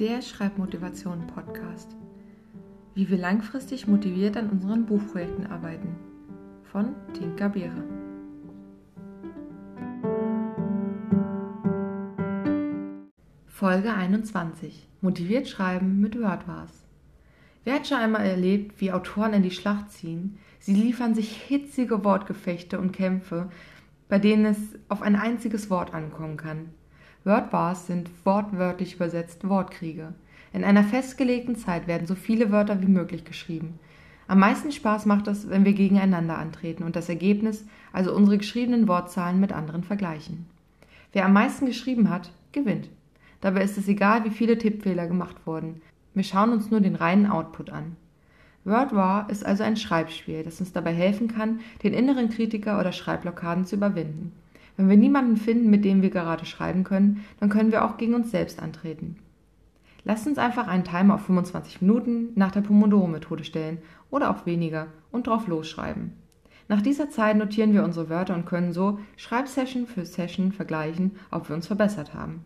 der Schreibmotivation-Podcast. Wie wir langfristig motiviert an unseren Buchprojekten arbeiten. Von Tinka Beere. Folge 21. Motiviert schreiben mit WordWars. Wer hat schon einmal erlebt, wie Autoren in die Schlacht ziehen? Sie liefern sich hitzige Wortgefechte und Kämpfe, bei denen es auf ein einziges Wort ankommen kann. Wordbars sind wortwörtlich übersetzt Wortkriege. In einer festgelegten Zeit werden so viele Wörter wie möglich geschrieben. Am meisten Spaß macht es, wenn wir gegeneinander antreten und das Ergebnis, also unsere geschriebenen Wortzahlen, mit anderen vergleichen. Wer am meisten geschrieben hat, gewinnt. Dabei ist es egal, wie viele Tippfehler gemacht wurden. Wir schauen uns nur den reinen Output an. WordWar ist also ein Schreibspiel, das uns dabei helfen kann, den inneren Kritiker oder Schreibblockaden zu überwinden. Wenn wir niemanden finden, mit dem wir gerade schreiben können, dann können wir auch gegen uns selbst antreten. Lasst uns einfach einen Timer auf 25 Minuten nach der Pomodoro-Methode stellen oder auch weniger und drauf losschreiben. Nach dieser Zeit notieren wir unsere Wörter und können so Schreibsession für Session vergleichen, ob wir uns verbessert haben.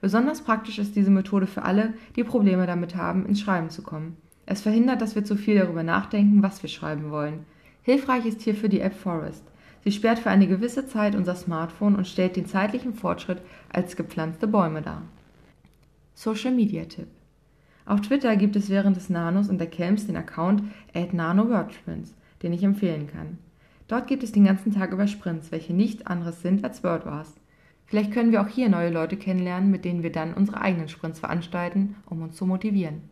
Besonders praktisch ist diese Methode für alle, die Probleme damit haben, ins Schreiben zu kommen. Es verhindert, dass wir zu viel darüber nachdenken, was wir schreiben wollen. Hilfreich ist hierfür die App Forest. Sie sperrt für eine gewisse Zeit unser Smartphone und stellt den zeitlichen Fortschritt als gepflanzte Bäume dar. Social Media Tipp. Auf Twitter gibt es während des Nanos und der Camps den Account @nano_wordsprints, den ich empfehlen kann. Dort gibt es den ganzen Tag über Sprints, welche nichts anderes sind als WordWars. Vielleicht können wir auch hier neue Leute kennenlernen, mit denen wir dann unsere eigenen Sprints veranstalten, um uns zu motivieren.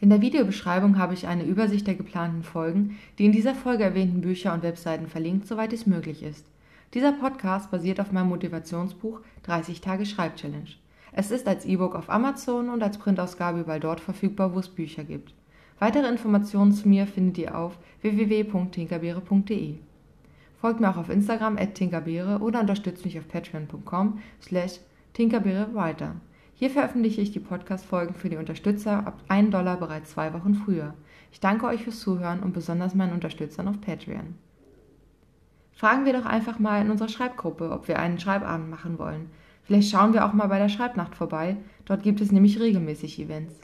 In der Videobeschreibung habe ich eine Übersicht der geplanten Folgen, die in dieser Folge erwähnten Bücher und Webseiten verlinkt, soweit es möglich ist. Dieser Podcast basiert auf meinem Motivationsbuch 30 Tage Schreibchallenge. Es ist als E-Book auf Amazon und als Printausgabe überall dort verfügbar, wo es Bücher gibt. Weitere Informationen zu mir findet ihr auf www.tinkerbeere.de. Folgt mir auch auf Instagram at tinkerbeere oder unterstützt mich auf patreon.com slash tinkerbeerewriter. Hier veröffentliche ich die Podcast-Folgen für die Unterstützer ab 1 Dollar bereits zwei Wochen früher. Ich danke euch fürs Zuhören und besonders meinen Unterstützern auf Patreon. Fragen wir doch einfach mal in unserer Schreibgruppe, ob wir einen Schreibabend machen wollen. Vielleicht schauen wir auch mal bei der Schreibnacht vorbei. Dort gibt es nämlich regelmäßig Events.